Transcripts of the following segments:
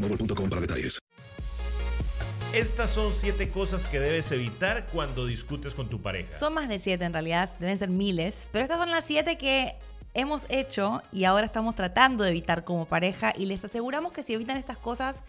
boostmobile.com para detalles. Estas son siete cosas que debes evitar cuando discutes con tu pareja. Son más de siete en realidad, deben ser miles, pero estas son las siete que hemos hecho y ahora estamos tratando de evitar como pareja y les aseguramos que si evitan estas cosas,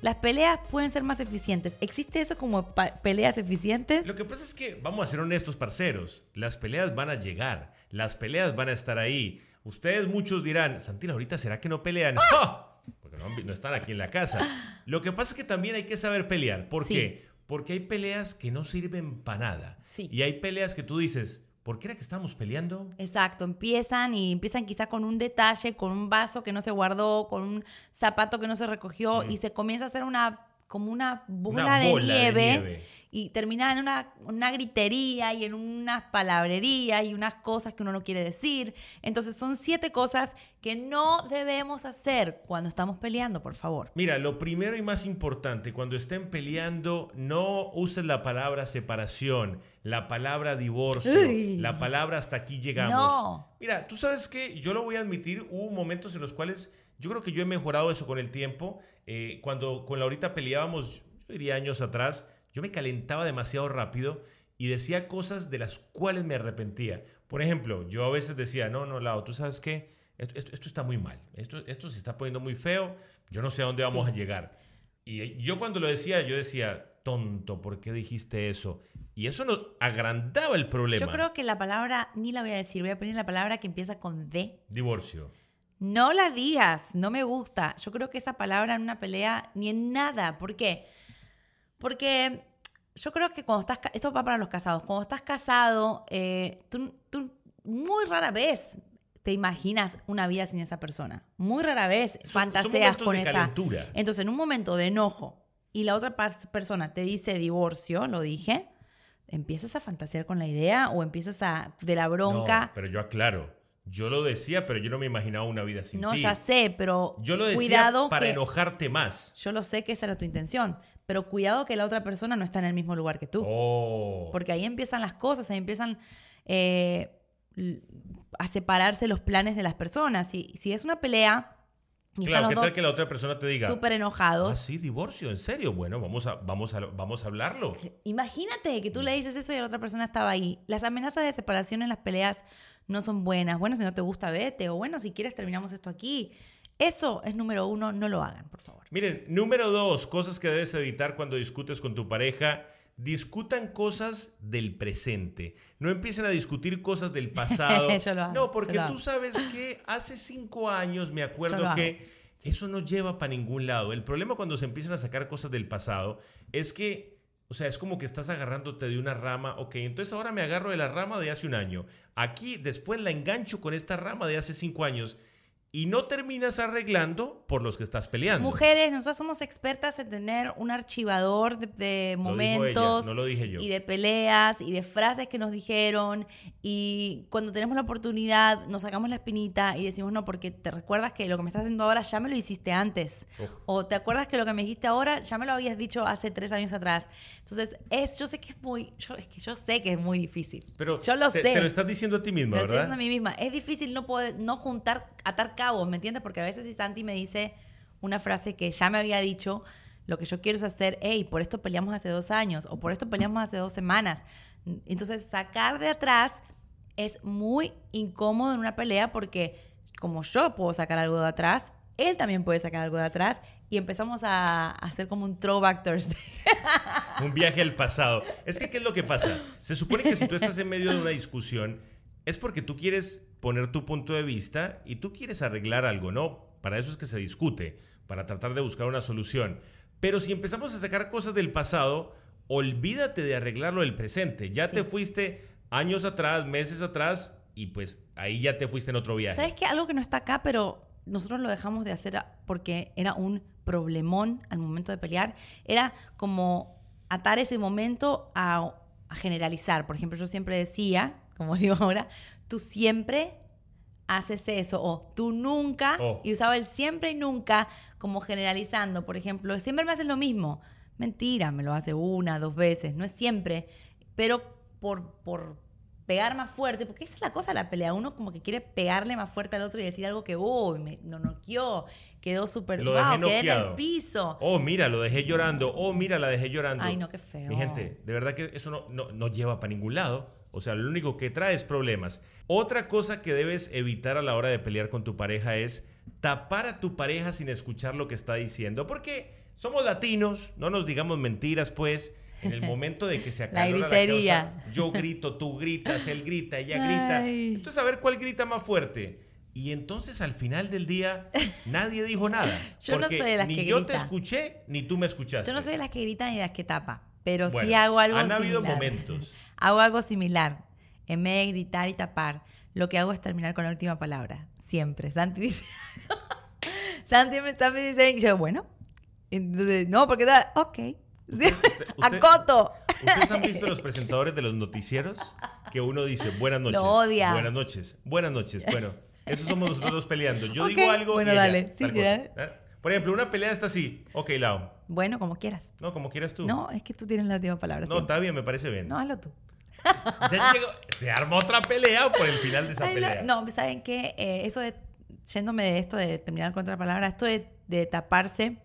las peleas pueden ser más eficientes. ¿Existe eso como peleas eficientes? Lo que pasa es que, vamos a ser honestos, parceros, las peleas van a llegar, las peleas van a estar ahí. Ustedes muchos dirán, Santina, ahorita será que no pelean. ¡Ah! Porque no, están aquí en la casa. Lo que pasa es que también hay que saber pelear. ¿Por Sí. qué? Porque hay peleas que no sirven para nada. Sí. Y hay peleas que tú dices, ¿por qué era que estamos peleando? Exacto, empiezan y empiezan quizá con un detalle, con un vaso que no se guardó, con un zapato que no se recogió y se comienza a hacer una como una bola, Una de, bola de nieve, nieve. Y termina en una, una gritería y en unas palabrerías y unas cosas que uno no quiere decir. Entonces son siete cosas que no debemos hacer cuando estamos peleando, por favor. Mira, lo primero y más importante, cuando estén peleando, no uses la palabra separación, la palabra divorcio, Uy. la palabra hasta aquí llegamos. No. Mira, tú sabes que yo lo voy a admitir, hubo momentos en los cuales yo creo que yo he mejorado eso con el tiempo. Eh, cuando con Laurita peleábamos, yo diría años atrás, yo me calentaba demasiado rápido y decía cosas de las cuales me arrepentía. Por ejemplo, yo a veces decía, no, no, Lau, tú sabes qué, esto, esto- esto está muy mal, esto, esto se está poniendo muy feo, yo no sé a dónde vamos Sí. a llegar. Y yo cuando lo decía, yo decía, tonto, ¿por qué dijiste eso? Y eso no agrandaba el problema. Yo creo que la palabra, ni la voy a decir, voy a poner la palabra que empieza con D. Divorcio. No la digas, no me gusta. Yo creo que esa palabra en una pelea ni en nada. ¿Por qué? Porque yo creo que cuando estás, esto va para los casados, cuando estás casado, eh, tú, tú muy rara vez te imaginas una vida sin esa persona. Muy rara vez Son- son fantaseas momentos con de esa. calentura. Entonces, en un momento de enojo y la otra persona te dice divorcio, lo dije, empiezas a fantasear con la idea o empiezas a de la bronca. No, pero yo aclaro. Yo lo decía, pero yo no me imaginaba una vida sin No, ti. ya sé, pero Yo lo decía cuidado para que- enojarte más. Yo lo sé que esa era tu intención, pero cuidado que la otra persona no está en el mismo lugar que tú. Oh. Porque ahí empiezan las cosas, ahí empiezan eh, a separarse los planes de las personas. Y si es una pelea y Claro, ¿qué tal que la otra persona te diga? súper Ah, enojados, sí, divorcio, en serio. Bueno, vamos a, vamos a, vamos a hablarlo. imagínate que tú le dices eso y la otra persona estaba ahí. Las amenazas de separación en las peleas no son buenas. Bueno, si no te gusta, vete. O bueno, si quieres, terminamos esto aquí. Eso es número uno, no lo hagan, por favor. Miren, número dos, cosas que debes evitar cuando discutes con tu pareja. Discutan cosas del presente. No empiecen a discutir cosas del pasado. Yo lo hago, no, porque lo tú sabes que hace cinco años me acuerdo que, Eso no lleva para ningún lado. El problema cuando se empiezan a sacar cosas del pasado es que, o sea, es como que estás agarrándote de una rama, ok, entonces ahora me agarro de la rama de hace un año. Aquí después la engancho con esta rama de hace cinco años y no terminas arreglando por los que estás peleando. Mujeres, nosotros somos expertas en tener un archivador de, de Lo dijo momentos ella, no lo dije yo. y de peleas y de frases que nos dijeron y cuando tenemos la oportunidad nos sacamos la espinita y decimos no porque te recuerdas que lo que me estás haciendo ahora ya me lo hiciste antes Oh. o te acuerdas que lo que me dijiste ahora ya me lo habías dicho hace tres años atrás. Entonces es, yo sé que es muy, yo, es que yo sé que es muy difícil. Pero yo lo te, sé. te lo estás diciendo a ti misma, Me lo estoy ¿verdad? diciendo a mí misma. Es difícil no poder, no juntar, atar cabos, ¿me entiendes? Porque a veces si Santi me dice una frase que ya me había dicho, lo que yo quiero es hacer, hey, por esto peleamos hace dos años o por esto peleamos hace dos semanas. Entonces, sacar de atrás es muy incómodo en una pelea porque como yo puedo sacar algo de atrás, él también puede sacar algo de atrás y empezamos a, hacer como un throwback Thursday. Un viaje al pasado. Es que, ¿qué es lo que pasa? Se supone que si tú estás en medio de una discusión, es porque tú quieres poner tu punto de vista y tú quieres arreglar algo, ¿no? Para eso es que se discute, para tratar de buscar una solución. Pero si empezamos a sacar cosas del pasado, olvídate de arreglarlo del presente. Ya te fuiste años atrás, meses atrás, y pues ahí ya te fuiste en otro viaje. ¿Sabes qué? Algo que no está acá, pero nosotros lo dejamos de hacer porque era un problemón al momento de pelear. Era como atar ese momento a, a generalizar. Por ejemplo, yo siempre decía, como digo ahora, tú siempre haces eso o tú nunca Oh. y usaba el siempre y nunca como generalizando por ejemplo siempre me haces lo mismo mentira me lo hace una dos veces no es siempre pero por por pegar más fuerte porque esa es la cosa de la pelea uno como que quiere pegarle más fuerte al otro y decir algo que uy me no noqueó quedó súper dejé wow, quedé en el piso Oh, mira, lo dejé llorando. Oh, mira, la dejé llorando. Ay, no, qué feo. Mi gente, de verdad que eso no, no, no lleva para ningún lado. O sea, lo único que trae es problemas. Otra cosa que debes evitar a la hora de pelear con tu pareja es tapar a tu pareja sin escuchar lo que está diciendo. Porque somos latinos, no nos digamos mentiras, pues. En el momento de que se acalora la, gritería. causa, yo grito, tú gritas, él grita, ella grita. Ay. Entonces, a ver cuál grita más fuerte. Y entonces al final del día nadie dijo nada. Yo no porque soy de las ni que yo te grita. escuché ni tú me escuchaste. yo no soy de las que gritan ni de las que tapa pero sí Bueno, hago algo Han habido similar. momentos. Hago algo similar. En vez de gritar y tapar, lo que hago es terminar con la última palabra. Siempre. Santi dice. Santi me está me dice, y yo, bueno. Entonces, no, porque da, ok. usted- Acoto. ¿Ustedes han visto los presentadores de los noticieros? Que uno dice buenas noches. Lo odia. Buenas noches. Buenas noches. Bueno, eso somos nosotros dos peleando. Yo Ok, digo algo. bueno, y ella, dale. Sí, tal cosa. dale. Por ejemplo, una pelea está así. Ok, Lau. Bueno, como quieras. No, como quieras tú. No, es que tú tienes la última palabra. No, siempre. está bien, me parece bien. No, hazlo tú. Ya llegó- se armó otra pelea por el final de esa Ay, pelea. no, ¿saben qué? Eh, eso de, yéndome de esto de terminar con otra palabra, esto de, de taparse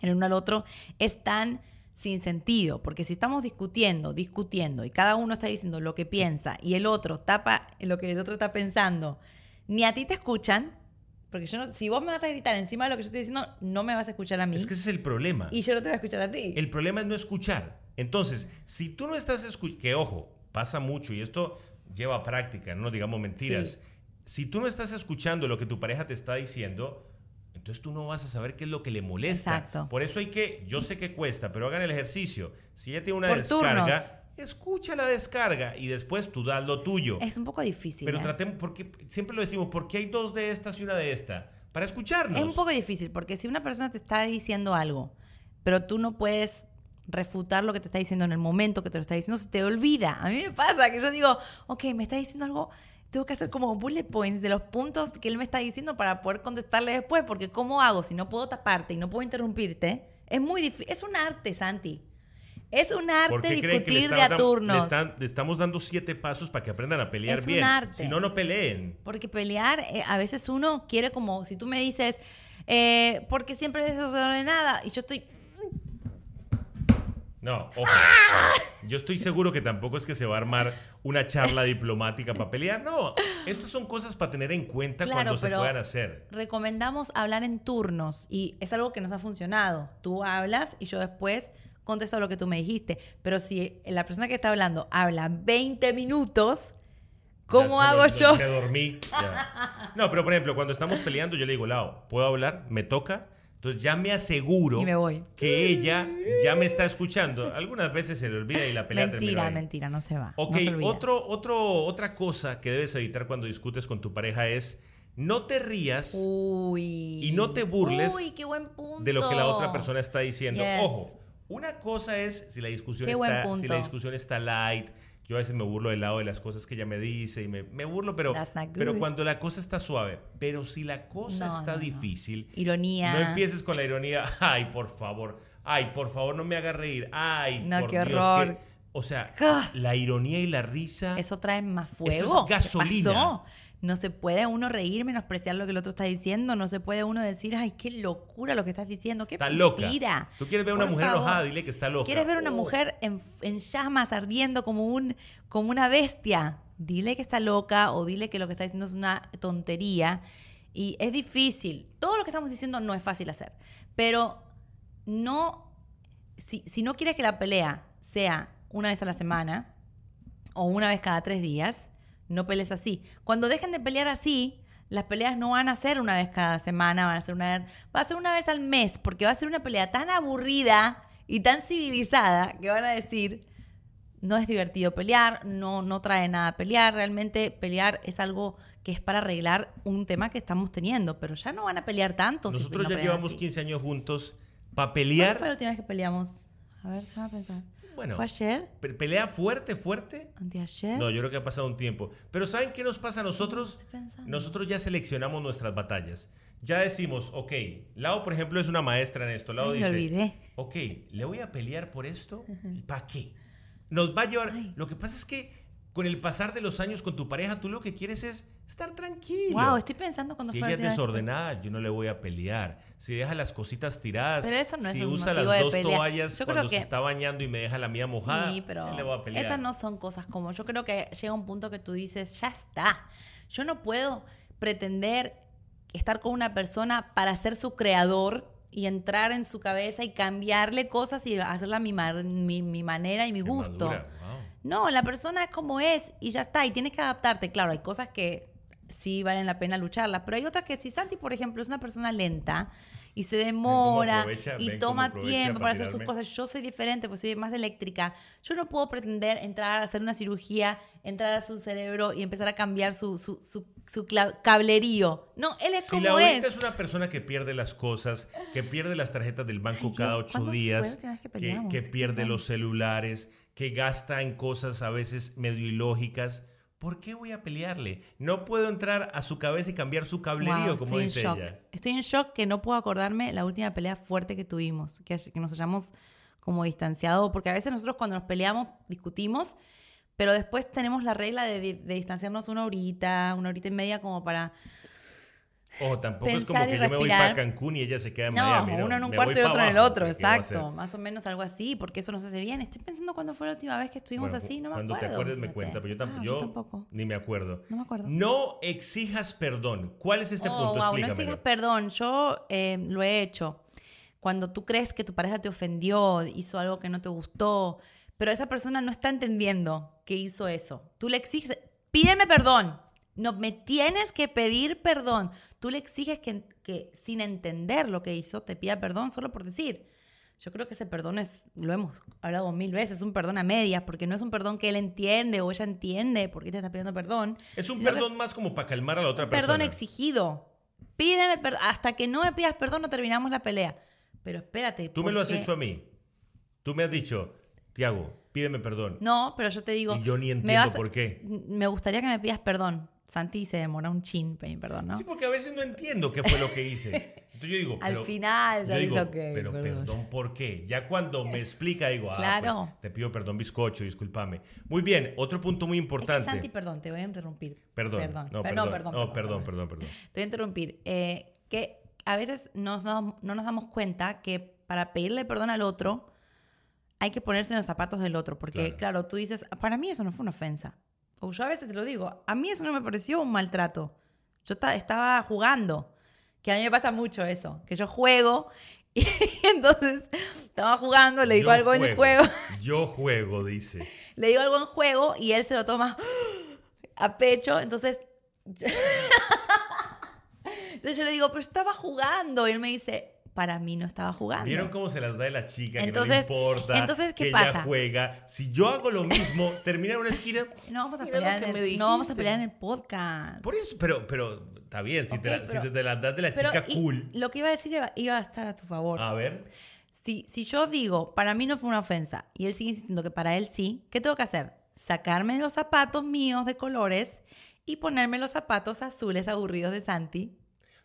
el uno al otro es tan sin sentido, porque si estamos discutiendo, discutiendo, y cada uno está diciendo lo que piensa, y el otro tapa lo que el otro está pensando, ni a ti te escuchan, porque yo no, si vos me vas a gritar encima de lo que yo estoy diciendo, no me vas a escuchar a mí, Es que ese es el problema. y yo no te voy a escuchar a ti. El problema es no escuchar. Entonces, si tú no estás escuchando, que ojo, pasa mucho y esto lleva práctica, no digamos mentiras. Sí. Si tú no estás escuchando lo que tu pareja te está diciendo, entonces tú no vas a saber qué es lo que le molesta. Exacto. Por eso hay que, yo sé que cuesta, pero hagan el ejercicio. Si ella tiene una Por descarga, turnos. Escucha la descarga y después tú das lo tuyo. Es un poco difícil. pero ¿eh? tratemos, porque siempre lo decimos, ¿por qué hay dos de estas y una de esta? Para escucharnos. Es un poco difícil porque si una persona te está diciendo algo, pero tú no puedes refutar lo que te está diciendo en el momento que te lo está diciendo, se te olvida. A mí me pasa que yo digo, ok, me está diciendo algo, tengo que hacer como bullet points de los puntos que él me está diciendo para poder contestarle después, porque ¿cómo hago si no puedo taparte y no puedo interrumpirte? Es muy difícil, es un arte, Santi. Es un ¿Por arte discutir de a le turnos. están- le estamos dando siete pasos para que aprendan a pelear Es un bien? arte. Si no, no peleen. Porque pelear, eh, a veces uno quiere como, si tú me dices, eh, porque siempre es desordenada, y yo estoy, No, ojo. Yo estoy seguro que tampoco es que se va a armar una charla diplomática para pelear. No, estas son cosas para tener en cuenta Claro, cuando se puedan hacer. recomendamos hablar en turnos y es algo que nos ha funcionado. Tú hablas y yo después contesto lo que tú me dijiste. Pero si la persona que está hablando habla 20 minutos, ¿Cómo hago me- yo? Me dormí. ya. No, pero por ejemplo, cuando estamos peleando, yo le digo, Lau, ¿puedo hablar? ¿Me toca? Entonces ya me aseguro me voy. que ella ya me está escuchando. Algunas veces se le olvida y la pelea termina Mentira, mentira, no se va. Ok, no se otro, otro, otra cosa que debes evitar cuando discutes con tu pareja es no te rías Uy. y no te burles Uy, qué buen punto. de lo que la otra persona está diciendo. Yes. Ojo, una cosa es si la discusión Qué está, si la discusión está light. Yo a veces me burlo del lado de las cosas que ella me dice y me, me burlo, pero, pero cuando la cosa está suave. Pero si la cosa No, está no, no. difícil, Ironía. no empieces con la ironía. Ay, por favor. Ay, por favor, no me haga reír. Ay, No, por qué Dios, horror. que- O sea, la ironía y la risa. Eso trae más fuego. Eso es ¿Qué gasolina. pasó? No se puede uno reír, menospreciar lo que el otro está diciendo. No se puede uno decir, ay, qué locura lo que estás diciendo. Qué Está loca. mentira. Tú quieres ver a una Por mujer favor. enojada, dile que está loca. ¿Quieres ver a una Oh. mujer en, en llamas ardiendo como, un, como una bestia? Dile que está loca o dile que lo que está diciendo es una tontería. Y es difícil. Todo lo que estamos diciendo no es fácil hacer. Pero no. Si, si no quieres que la pelea sea una vez a la semana o una vez cada tres días, no pelees así. Cuando dejen de pelear así, las peleas no van a ser una vez cada semana, van a ser una vez, va a ser una vez al mes, porque va a ser una pelea tan aburrida y tan civilizada que van a decir, no es divertido pelear, no, no trae nada pelear, realmente pelear es algo que es para arreglar un tema que estamos teniendo, pero ya no van a pelear tanto. si Nosotros no ya llevamos así. 15 años juntos. Para ¿Cuándo pelear, fue la última vez que peleamos? A ver, déjame pensar. Bueno. ¿Fue ayer? pe- pelea fuerte, fuerte. ¿Anteayer? No, yo creo que ha pasado un tiempo. Pero ¿saben qué nos pasa a nosotros? Nosotros ya seleccionamos nuestras batallas. Ya decimos, ok, Lau, por ejemplo, es una maestra en esto. Ay, me dice, olvidé. ok, ¿le voy a pelear por esto? ¿Para qué? Nos va a llevar... Lo que pasa es que con el pasar de los años con tu pareja, tú lo que quieres es estar tranquilo. Wow, estoy pensando cuando Si ella es desordenada, yo no le voy a pelear. Si deja las cositas tiradas, Pero eso no es si un usa las dos pelea. toallas Yo cuando se está bañando y me deja la mía mojada, Sí, pero ¿qué le voy a pelear? esas no son cosas como. Yo creo que llega un punto que tú dices, ya está. Yo no puedo pretender estar con una persona para ser su creador y entrar en su cabeza y cambiarle cosas y hacerla a mi, mar- mi, mi manera y mi gusto. madura. No, la persona es como es y ya está. Y tienes que adaptarte. Claro, hay cosas que sí valen la pena lucharlas, pero hay otras que si Santi, por ejemplo, es una persona lenta y se demora y toma tiempo para para hacer sus cosas. Yo soy diferente, pues soy más eléctrica. Yo no puedo pretender entrar a hacer una cirugía, entrar a su cerebro y empezar a cambiar su, su, su, su cablerío. No, él es Si como la es. es una persona que pierde las cosas, que pierde las tarjetas del banco Ay, cada ocho ¿cuándo fue la días, que pierde los celulares, que gasta en cosas a veces medio ilógicas, ¿por qué voy a pelearle? No puedo entrar a su cabeza y cambiar su cablerío, Wow, como dice shock. ella. Estoy en shock que no puedo acordarme la última pelea fuerte que tuvimos, que, que nos hayamos como distanciado, porque a veces nosotros cuando nos peleamos discutimos, pero después tenemos la regla de, de distanciarnos una horita, una horita y media como para... O tampoco es como que yo me voy para. Cancún y ella se queda en No, Miami. ¿no? uno en un Me cuarto y otro en el otro, exacto. Más o menos algo así, porque eso nos hace bien. Estoy pensando cuándo fue la última vez que estuvimos Bueno, así, no me cuando acuerdo. te acuerdes me cuenta, pero yo, tamp- Ah, yo tampoco. ni me acuerdo. No me acuerdo. No exijas perdón. ¿Cuál es este Oh, punto? wow, no exijas perdón. Yo eh, lo he hecho. Cuando tú crees que tu pareja te ofendió, hizo algo que no te gustó, pero esa persona no está entendiendo que hizo eso. Tú le exiges, pídeme perdón. No me tienes que pedir perdón. Tú le exiges que, que sin entender lo que hizo te pida perdón solo por decir. Yo creo que ese perdón es, lo hemos hablado mil veces, un perdón a medias, porque no es un perdón que él entiende o ella entiende por qué te está pidiendo perdón. Es un perdón más como para calmar a la otra perdón persona. exigido. Pídeme perdón. Hasta que no me pidas perdón, no terminamos la pelea. Pero espérate. Tú me ¿por lo has qué? hecho a mí. Tú me has dicho, Tiago, pídeme perdón. No, pero yo te digo. Y yo ni entiendo vas por qué. Me gustaría que me pidas perdón. Santi se demora un chin perdón, ¿no? Sí, porque a veces no entiendo qué fue lo que hice. Entonces yo digo, Al pero- final yo digo, dices, "Ok, pero perdón". perdón, ¿por qué? Ya cuando me explica digo, ah, Claro. pues, te pido perdón, bizcocho, discúlpame. Muy bien, otro punto muy Es que, importante. Santi, perdón, te voy a interrumpir. Perdón, Perdón. no, Per- perdón, perdón, no, perdón, perdón, perdón. Te voy a interrumpir. Eh, que a veces nos damos- no nos damos cuenta que para pedirle perdón al otro hay que ponerse en los zapatos del otro. Porque, Claro. claro, tú dices, para mí eso no fue una ofensa. O yo a veces te lo digo, a mí eso no me pareció un maltrato. Yo ta- estaba jugando. Que a mí me pasa mucho eso. Que yo juego y entonces estaba jugando, le digo Yo algo en el juego. Yo juego, dice. Le digo algo en juego y él se lo toma a pecho. Entonces, entonces yo le digo, pero estaba jugando. Y él me dice, para mí no estaba jugando. ¿Vieron cómo se las da de la chica? Entonces- que no le importa. entonces, ¿qué que pasa? ella juega. Si yo hago lo mismo, termina en una esquina. No vamos a pelear, en el, no vamos a pelear en el podcast. Por eso, pero, pero está bien. Si, te, Ok, la- pero- si te las das de la Pero chica y- cool. Lo que iba a decir iba, iba a estar a tu favor. A ver. Si, si yo digo, para mí no fue una ofensa, y él sigue insistiendo que para él sí, ¿qué tengo que hacer? Sacarme los zapatos míos de colores y ponerme los zapatos azules aburridos de Santi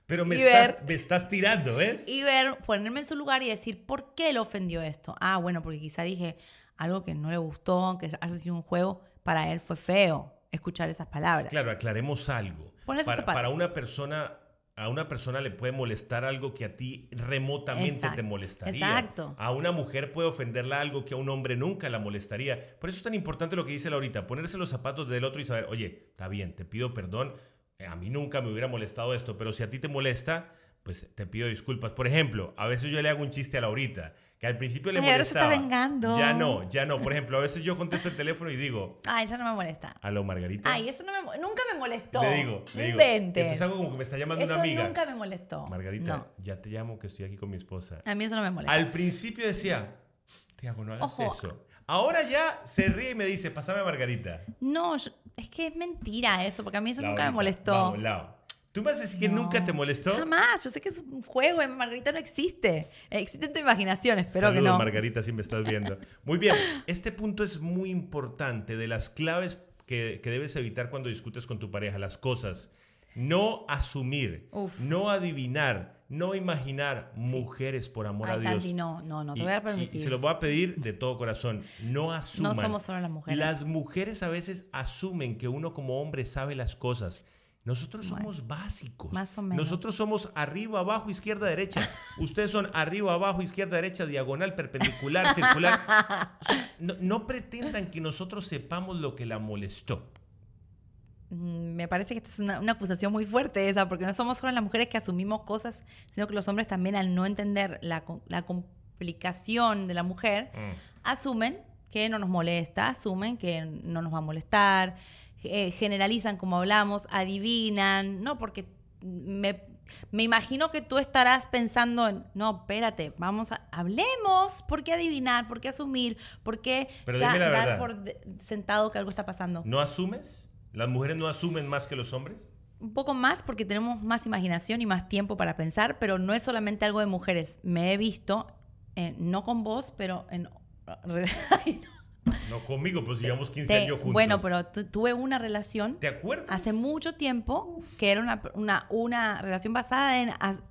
Pero me Y estás, ver- me estás tirando, ¿ves? y ver, ponerme en su lugar y decir, ¿por qué le ofendió esto? Ah, bueno, porque quizá dije algo que no le gustó, que haya sido un juego, para él fue feo escuchar esas palabras. Claro, aclaremos algo. Para, para una persona, a una persona le puede molestar algo que a ti remotamente te molestaría. exacto. A una mujer puede ofenderla algo que a un hombre nunca la molestaría. Por eso es tan importante lo que dice Laurita, ponerse los zapatos del otro y saber, oye, está bien, te pido perdón, a mí nunca me hubiera molestado esto, pero si a ti te molesta, pues te pido disculpas. Por ejemplo, a veces yo le hago un chiste a Laurita, que al principio le Ay, ahora se está molestaba. vengando. Ya no, ya no. Por ejemplo, a veces yo contesto el teléfono y digo, Ay, ya no me molesta. aló Margarita. Ay, eso no me, nunca me molestó. Le digo, le digo. inventes. Entonces hago como que me está llamando Eso una amiga. nunca me molestó. Margarita, No, ya te llamo que estoy aquí con mi esposa. a mí eso no me molesta. Al principio decía, Tiago, no hagas Ojo. eso. Ahora ya se ríe y me dice, pásame a Margarita. No, yo- es que es mentira eso, porque a mí eso nunca me molestó. Vamos, Lau. ¿Tú me vas a decir que No. nunca te molestó? Jamás, yo sé que es un juego, en Margarita no existe. Existe en tu imaginación, espero Saludos, que no. Margarita, si me estás viendo. Muy bien, este punto es muy importante, de las claves que, que debes evitar cuando discutes con tu pareja, las cosas. No asumir, Uf. no adivinar, no imaginar mujeres por amor a Dios. Santi, no, no, no, te Y- voy a permitir. Y, se lo voy a pedir de todo corazón. No asuman. somos solo las mujeres. Las mujeres a veces asumen que uno como hombre sabe las cosas. Nosotros somos básicos. más o menos. Nosotros somos arriba, abajo, izquierda, derecha. Ustedes son arriba, abajo, izquierda, derecha, diagonal, perpendicular, circular. O sea, no, no pretendan que nosotros sepamos lo que la molestó. Mm, Me parece que esta es una, una acusación muy fuerte esa, porque no somos solo las mujeres que asumimos cosas, sino que los hombres también al no entender la, la complicación de la mujer, asumen que no nos molesta, asumen que no nos va a molestar, eh, generalizan como hablamos, adivinan, no, porque me, me imagino que tú estarás pensando en, no, espérate, vamos a, hablemos, ¿por qué adivinar? ¿Por qué asumir? ¿Por qué Pero ya dar por sentado que algo está pasando? ¿No asumes? ¿Las mujeres no asumen más que los hombres? Un poco más porque tenemos más imaginación y más tiempo para pensar, pero no es solamente algo de mujeres. Me he visto, eh, no con vos, pero en... Ay, no. No conmigo, pues llevamos 15 Te- años juntos. bueno, pero tu- tuve una relación ¿Te acuerdas? hace mucho tiempo que era una, una, una relación basada en... as-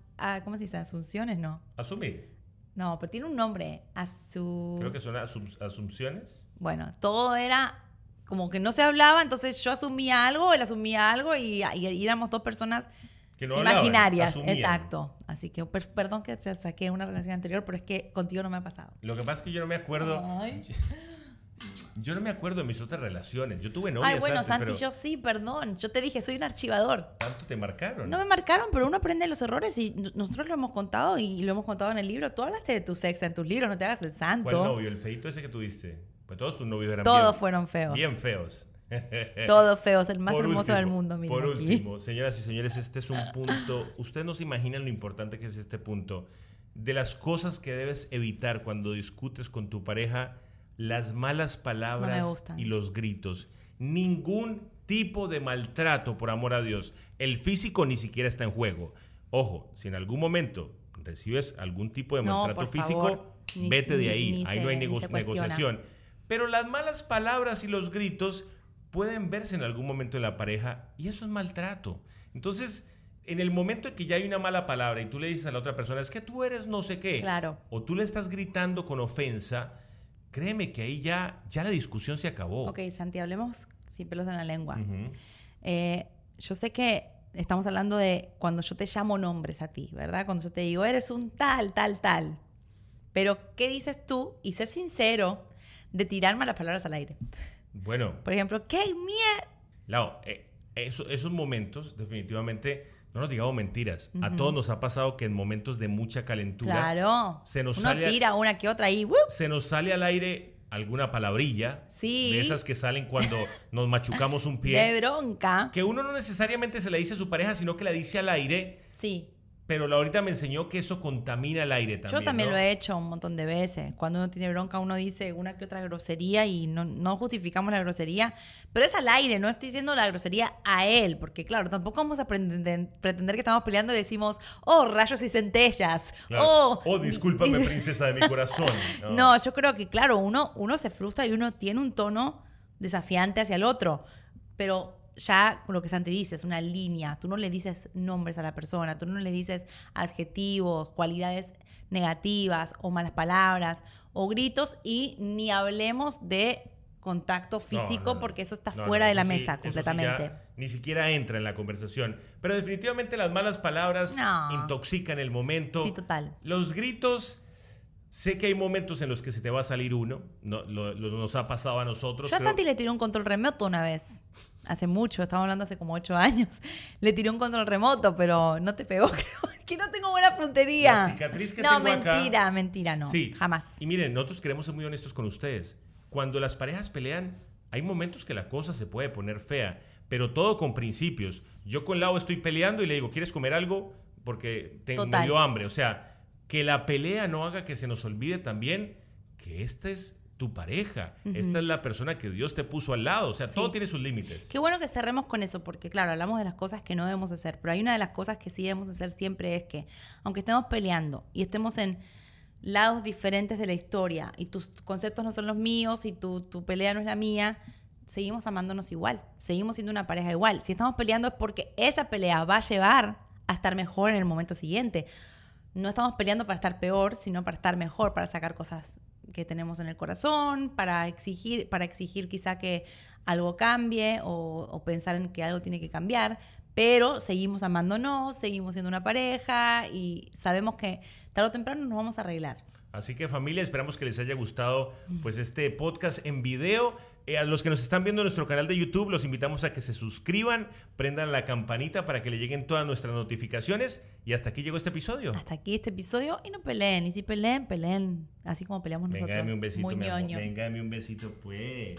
¿Cómo se dice? Asunciones, no. Asumir. No, pero tiene un nombre. Asu... Creo que son asum- asunciones. Bueno, todo era como que no se hablaba, entonces yo asumía algo, él asumía algo y, y- y éramos dos personas Que no hablaban, imaginarias. Exacto. Así que per- perdón que saqué una relación anterior, pero es que contigo no me ha pasado. Lo que pasa es que yo no me acuerdo. Ay. Yo no me acuerdo de mis otras relaciones. Yo tuve novias Ay, bueno, antes, Santi, pero yo sí, perdón. Yo te dije, soy un archivador. tanto te marcaron. No me marcaron, pero uno aprende los errores y nosotros lo hemos contado y lo hemos contado en el libro. Tú hablaste de tu sexo en tus libros, no te hagas el santo. ¿Cuál novio? ¿El feito ese que tuviste? Pues todos tus novios eran Todos bien- fueron feos. Bien feos. Todos feos, el más Por hermoso último, del mundo, mira Por aquí. último, señoras y señores, este es un punto. Ustedes no se imaginan lo importante que es este punto. De las cosas que debes evitar cuando discutes con tu pareja, las malas palabras gustan. y los gritos. Ningún tipo de maltrato, por amor a Dios. El físico ni siquiera está en juego. Ojo, si en algún momento recibes algún tipo de No, maltrato por físico, favor, ni- vete de ahí. ahí se- no hay nego- negociación. Pero las malas palabras y los gritos pueden verse en algún momento en la pareja y eso es maltrato. Entonces, en el momento en que ya hay una mala palabra y tú le dices a la otra persona, es que tú eres no sé qué, Claro. o tú le estás gritando con ofensa, créeme que ahí ya, ya la discusión se acabó. Ok, Santi, hablemos sin pelos en la lengua. Eh, yo sé que estamos hablando de cuando yo te llamo nombres a ti, ¿verdad? Cuando yo te digo, eres un tal, tal, tal. Pero, ¿qué dices tú? Y sé sincero de tirar malas palabras al aire. Bueno, Por ejemplo, ¿qué mierda? Lau, eh, eso- esos momentos definitivamente, no nos digamos mentiras. A todos nos ha pasado que en momentos de mucha calentura Claro. se nos Uno sale a- tira una que otra y ¡wup! se nos sale al aire alguna palabrilla. Sí. De esas que salen cuando nos machucamos un pie. De bronca. Que uno no necesariamente se la dice a su pareja, sino que la dice al aire. Sí. Pero Laurita me enseñó que eso contamina el aire también. Yo también ¿no? lo he hecho un montón de veces. Cuando uno tiene bronca, uno dice una que otra grosería y no, no justificamos la grosería, pero es al aire, no estoy diciendo la grosería a él, porque claro, tampoco vamos a pretender, pretender que estamos peleando y decimos, oh, rayos y centellas. Claro. Oh, Oh, discúlpame, princesa de mi corazón. No, yo creo que, claro, uno, uno se frustra y uno tiene un tono desafiante hacia el otro, pero ya lo que Santi dice es una línea. Tú no le dices nombres a la persona, tú no le dices adjetivos, cualidades negativas o malas palabras o gritos y ni hablemos de contacto físico No, no, no. porque eso está No, fuera de la sí, mesa sí completamente. ni siquiera entra en la conversación. Pero definitivamente las malas palabras intoxican el momento. Sí, total. Los gritos, sé que hay momentos en los que se te va a salir uno. No, lo, lo- nos ha pasado a nosotros. Yo a Santi le tiré un control remoto una vez. Hace mucho, estamos hablando hace como ocho años. Le tiré un control remoto, pero no te pegó, creo. Es que no tengo buena puntería. La cicatriz que no, tengo acá- mentira, mentira, no. Sí. Jamás. Y miren, nosotros queremos ser muy honestos con ustedes. Cuando las parejas pelean, hay momentos que la cosa se puede poner fea, pero todo con principios. Yo con Lau estoy peleando y le digo, ¿quieres comer algo? Porque tengo hambre. O sea, que la pelea no haga que se nos olvide también que esta es tu pareja. Esta es la persona que Dios te puso al lado. O sea, todo tiene sus límites. Qué bueno que cerremos con eso, porque claro, hablamos de las cosas que no debemos hacer, pero hay una de las cosas que sí debemos hacer siempre es que, aunque estemos peleando y estemos en lados diferentes de la historia y tus conceptos no son los míos y tu, tu pelea no es la mía, seguimos amándonos igual, seguimos siendo una pareja igual. Si estamos peleando es porque esa pelea va a llevar a estar mejor en el momento siguiente. No estamos peleando para estar peor, sino para estar mejor, para sacar cosas que tenemos en el corazón, para exigir, para exigir quizá que algo cambie o, pensar en que algo tiene que cambiar, pero seguimos amándonos, seguimos siendo una pareja y sabemos que tarde o temprano nos vamos a arreglar. Así que familia, esperamos que les haya gustado pues este podcast en video. Eh, a los que nos están viendo en nuestro canal de YouTube, los invitamos a que se suscriban, prendan la campanita para que le lleguen todas nuestras notificaciones. Y hasta aquí llegó este episodio. Hasta aquí este episodio y no peleen, y si peleen, peleen así como peleamos nosotros. Venga, dame un besito, Muy mi amor. ñoño. Venga, dame un besito, pues.